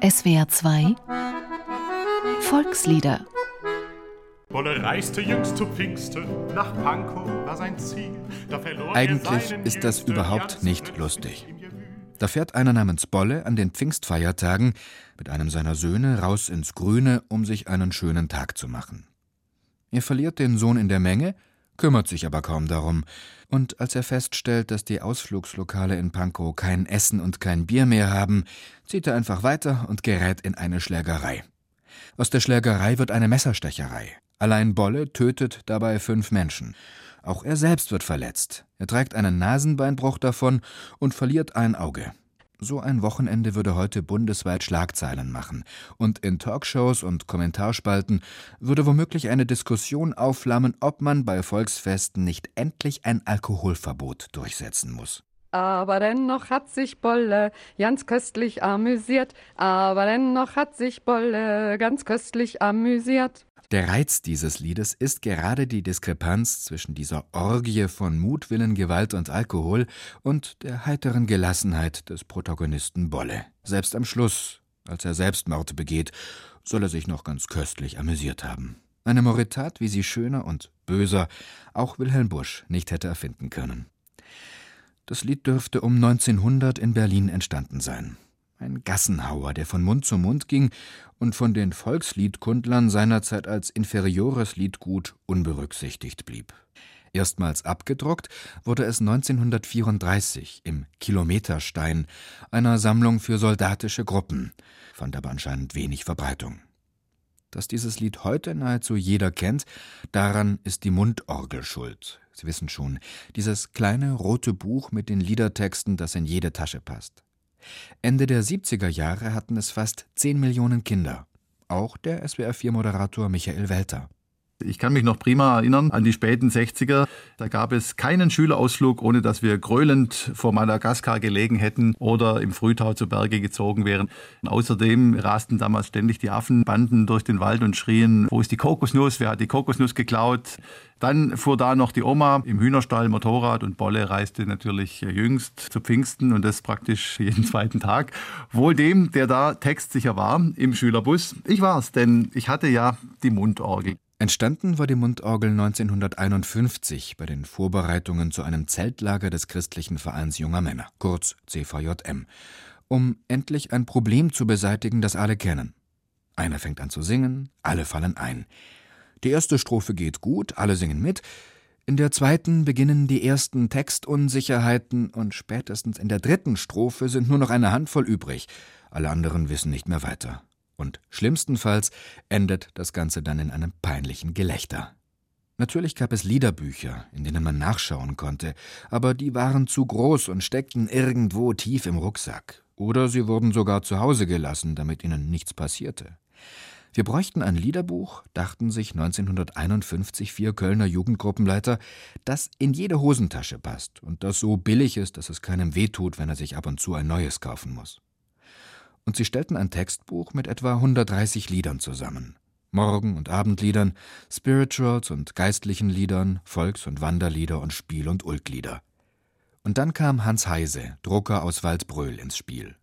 SWR 2 Volkslieder Bolle reiste jüngst zu Pfingsten, nach Pankow war sein Ziel. Da verlor Eigentlich ist das überhaupt nicht lustig. Da fährt einer namens Bolle an den Pfingstfeiertagen mit einem seiner Söhne raus ins Grüne, um sich einen schönen Tag zu machen. Er verliert den Sohn in der Menge, kümmert sich aber kaum darum. Und als er feststellt, dass die Ausflugslokale in Pankow kein Essen und kein Bier mehr haben, zieht er einfach weiter und gerät in eine Schlägerei. Aus der Schlägerei wird eine Messerstecherei. Allein Bolle tötet dabei fünf Menschen. Auch er selbst wird verletzt. Er trägt einen Nasenbeinbruch davon und verliert ein Auge. So ein Wochenende würde heute bundesweit Schlagzeilen machen. Und in Talkshows und Kommentarspalten würde womöglich eine Diskussion aufflammen, ob man bei Volksfesten nicht endlich ein Alkoholverbot durchsetzen muss. Aber dennoch hat sich Bolle ganz köstlich amüsiert. Aber dennoch hat sich Bolle ganz köstlich amüsiert. Der Reiz dieses Liedes ist gerade die Diskrepanz zwischen dieser Orgie von Mutwillen, Gewalt und Alkohol und der heiteren Gelassenheit des Protagonisten Bolle. Selbst am Schluss, als er Selbstmord begeht, soll er sich noch ganz köstlich amüsiert haben. Eine Moritat, wie sie schöner und böser auch Wilhelm Busch nicht hätte erfinden können. Das Lied dürfte um 1900 in Berlin entstanden sein ein Gassenhauer, der von Mund zu Mund ging und von den Volksliedkundlern seinerzeit als inferiores Liedgut unberücksichtigt blieb. Erstmals abgedruckt wurde es 1934 im Kilometerstein, einer Sammlung für soldatische Gruppen, fand aber anscheinend wenig Verbreitung. Dass dieses Lied heute nahezu jeder kennt, daran ist die Mundorgel schuld. Sie wissen schon, dieses kleine rote Buch mit den Liedertexten, das in jede Tasche passt. Ende der 70er Jahre hatten es fast 10 Millionen Kinder. Auch der SWR4-Moderator Michael Welter. Ich kann mich noch prima erinnern an die späten 60er. Da gab es keinen Schülerausflug, ohne dass wir gröhlend vor Madagaskar gelegen hätten oder im Frühtau zu Berge gezogen wären. Und außerdem rasten damals ständig die Affenbanden durch den Wald und schrien, wo ist die Kokosnuss? Wer hat die Kokosnuss geklaut? Dann fuhr da noch die Oma im Hühnerstall Motorrad und Bolle reiste natürlich jüngst zu Pfingsten und das praktisch jeden zweiten Tag. Wohl dem, der da textsicher war im Schülerbus. Ich war's, denn ich hatte ja die Mundorgel. Entstanden war die Mundorgel 1951 bei den Vorbereitungen zu einem Zeltlager des Christlichen Vereins Junger Männer, kurz CVJM, um endlich ein Problem zu beseitigen, das alle kennen. Einer fängt an zu singen, alle fallen ein. Die erste Strophe geht gut, alle singen mit, in der zweiten beginnen die ersten Textunsicherheiten und spätestens in der dritten Strophe sind nur noch eine Handvoll übrig, alle anderen wissen nicht mehr weiter. Und schlimmstenfalls endet das Ganze dann in einem peinlichen Gelächter. Natürlich gab es Liederbücher, in denen man nachschauen konnte, aber die waren zu groß und steckten irgendwo tief im Rucksack. Oder sie wurden sogar zu Hause gelassen, damit ihnen nichts passierte. Wir bräuchten ein Liederbuch, dachten sich 1951 vier Kölner Jugendgruppenleiter, das in jede Hosentasche passt und das so billig ist, dass es keinem wehtut, wenn er sich ab und zu ein neues kaufen muss und sie stellten ein Textbuch mit etwa 130 Liedern zusammen. Morgen- und Abendliedern, Spirituals und geistlichen Liedern, Volks- und Wanderlieder und Spiel- und Ulklieder. Und dann kam Hans Heise, Drucker aus Waldbröl, ins Spiel.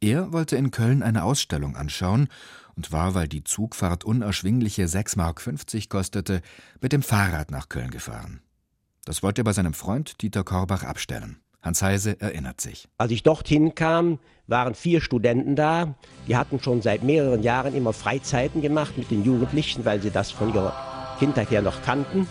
Er wollte in Köln eine Ausstellung anschauen und war, weil die Zugfahrt unerschwingliche 6,50 Mark kostete, mit dem Fahrrad nach Köln gefahren. Das wollte er bei seinem Freund Dieter Korbach abstellen. Hans Heise erinnert sich. Als ich dorthin kam, waren vier Studenten da. Die hatten schon seit mehreren Jahren immer Freizeiten gemacht mit den Jugendlichen, weil sie das von ihrer Kindheit her noch kannten.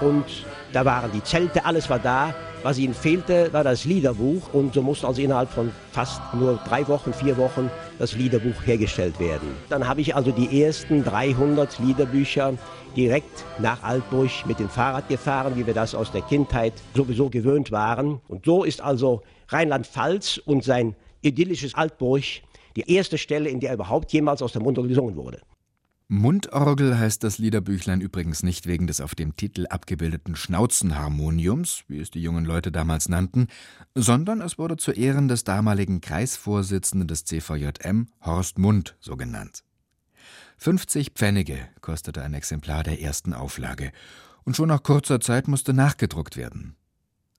Und da waren die Zelte, alles war da. Was ihnen fehlte, war das Liederbuch. Und so musste also innerhalb von fast nur drei Wochen, vier Wochen das Liederbuch hergestellt werden. Dann habe ich also die ersten 300 Liederbücher direkt nach Altburg mit dem Fahrrad gefahren, wie wir das aus der Kindheit sowieso gewöhnt waren. Und so ist also Rheinland-Pfalz und sein idyllisches Altburg die erste Stelle, in der überhaupt jemals aus der Mundorgel gesungen wurde. Mundorgel heißt das Liederbüchlein übrigens nicht wegen des auf dem Titel abgebildeten Schnauzenharmoniums, wie es die jungen Leute damals nannten, sondern es wurde zu Ehren des damaligen Kreisvorsitzenden des CVJM, Horst Mund, so genannt. 50 Pfennige kostete ein Exemplar der ersten Auflage, und schon nach kurzer Zeit musste nachgedruckt werden.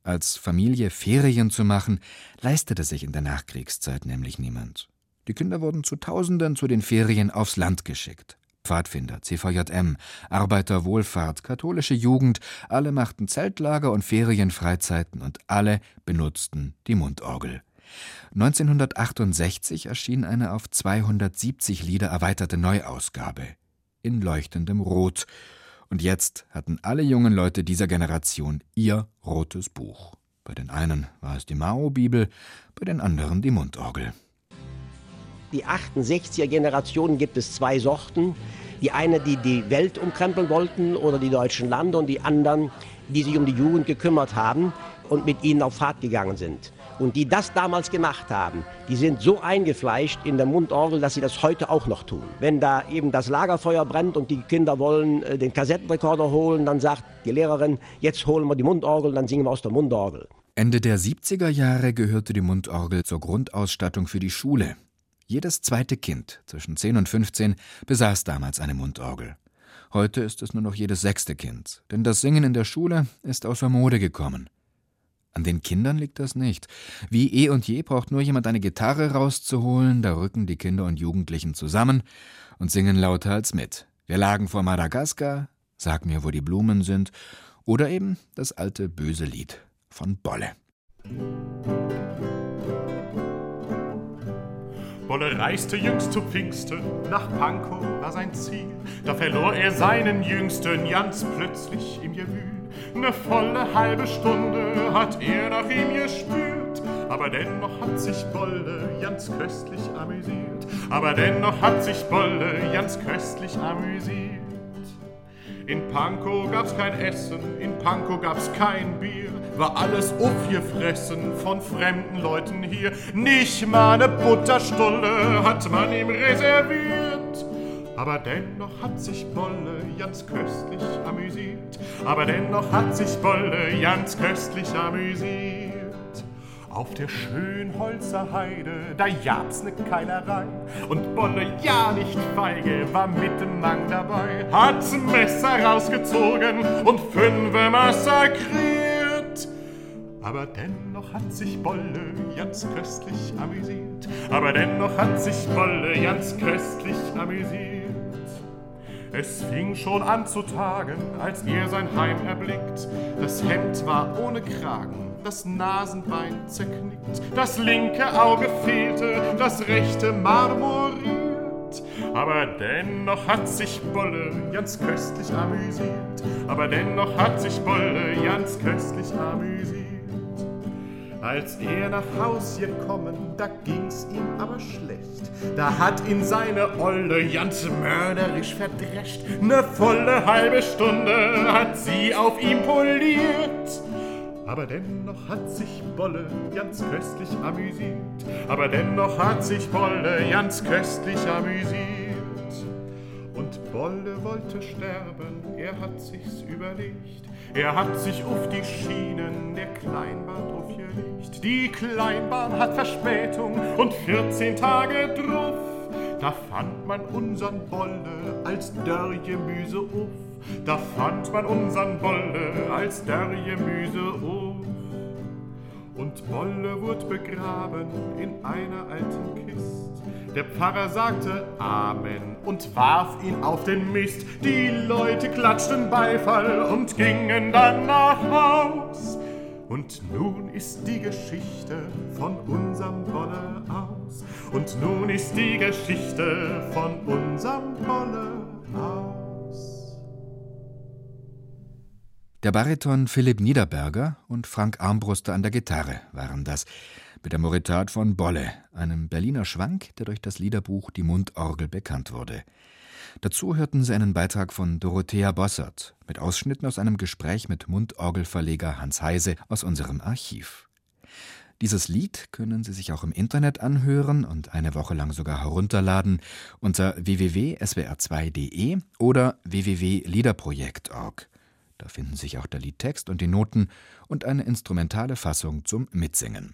Als Familie Ferien zu machen, leistete sich in der Nachkriegszeit nämlich niemand. Die Kinder wurden zu Tausenden zu den Ferien aufs Land geschickt. Pfadfinder, CVJM, Arbeiterwohlfahrt, katholische Jugend, alle machten Zeltlager und Ferienfreizeiten und alle benutzten die Mundorgel. 1968 erschien eine auf 270 Lieder erweiterte Neuausgabe in leuchtendem Rot. Und jetzt hatten alle jungen Leute dieser Generation ihr rotes Buch. Bei den einen war es die Mao-Bibel, bei den anderen die Mundorgel. Die 68er Generation gibt es zwei Sorten. Die eine, die die Welt umkrempeln wollten oder die deutschen Lande und die anderen, die sich um die Jugend gekümmert haben und mit ihnen auf Fahrt gegangen sind. Und die das damals gemacht haben, die sind so eingefleischt in der Mundorgel, dass sie das heute auch noch tun. Wenn da eben das Lagerfeuer brennt und die Kinder wollen äh, den Kassettenrekorder holen, dann sagt die Lehrerin, jetzt holen wir die Mundorgel, dann singen wir aus der Mundorgel. Ende der 70er Jahre gehörte die Mundorgel zur Grundausstattung für die Schule. Jedes zweite Kind zwischen 10 und 15 besaß damals eine Mundorgel. Heute ist es nur noch jedes sechste Kind, denn das Singen in der Schule ist außer Mode gekommen. An den Kindern liegt das nicht. Wie eh und je braucht nur jemand eine Gitarre rauszuholen, da rücken die Kinder und Jugendlichen zusammen und singen lauter als mit. Wir lagen vor Madagaskar, sag mir, wo die Blumen sind, oder eben das alte böse Lied von Bolle. Bolle reiste jüngst zu Pfingsten, nach Pankow war sein Ziel. Da verlor er seinen Jüngsten ganz plötzlich im Gewühl. Ne volle halbe Stunde hat er nach ihm gespürt. Aber dennoch hat sich Bolle ganz köstlich amüsiert. Aber dennoch hat sich Bolle ganz köstlich amüsiert. In Pankow gab's kein Essen, in Pankow gab's kein Bier, war alles aufgefressen von fremden Leuten hier. Nicht mal ne Butterstulle hat man ihm reserviert. Aber dennoch hat sich Bolle ganz köstlich amüsiert. Aber dennoch hat sich Bolle ganz köstlich amüsiert. Auf der Schönholzer Heide, da jagt's ne Keilerei. Und Bolle, ja nicht feige, war mit dem Mang dabei. Hat's Messer rausgezogen und fünfe massakriert. Aber dennoch hat sich Bolle ganz köstlich amüsiert. Aber dennoch hat sich Bolle ganz köstlich amüsiert. Es fing schon an zu tagen, als er sein Heim erblickt. Das Hemd war ohne Kragen, das Nasenbein zerknickt, das linke Auge fehlte, das rechte marmoriert. Aber dennoch hat sich Bolle ganz köstlich amüsiert. Aber dennoch hat sich Bolle ganz köstlich amüsiert. Als er nach Haus gekommen, da ging's ihm aber schlecht. Da hat ihn seine Olle ganz mörderisch verdrescht. Ne volle halbe Stunde hat sie auf ihm poliert. Aber dennoch hat sich Bolle ganz köstlich amüsiert. Aber dennoch hat sich Bolle ganz köstlich amüsiert. Und Bolle wollte sterben, er hat sich's überlegt. Er hat sich auf die Schienen der Kleinbahn aufgelegt. Die Kleinbahn hat Verspätung und 14 Tage drauf. Da fand man unseren Bolle als Dörrgemüse auf. Da fand man unseren Bolle als Dörrgemüse auf. Und Bolle wurde begraben in einer alten Kist. Der Pfarrer sagte Amen und warf ihn auf den Mist. Die Leute klatschten Beifall und gingen dann nach Haus. Und nun ist die Geschichte von unserem Bolle aus. Und nun ist die Geschichte von unserem Bolle aus. Der Bariton Philipp Niederberger und Frank Armbruster an der Gitarre waren das mit der Moritat von Bolle, einem Berliner Schwank, der durch das Liederbuch Die Mundorgel bekannt wurde. Dazu hörten Sie einen Beitrag von Dorothea Bossert mit Ausschnitten aus einem Gespräch mit Mundorgelverleger Hans Heise aus unserem Archiv. Dieses Lied können Sie sich auch im Internet anhören und eine Woche lang sogar herunterladen unter www.swr2.de oder www.liederprojekt.org. Da finden sich auch der Liedtext und die Noten und eine instrumentale Fassung zum Mitsingen.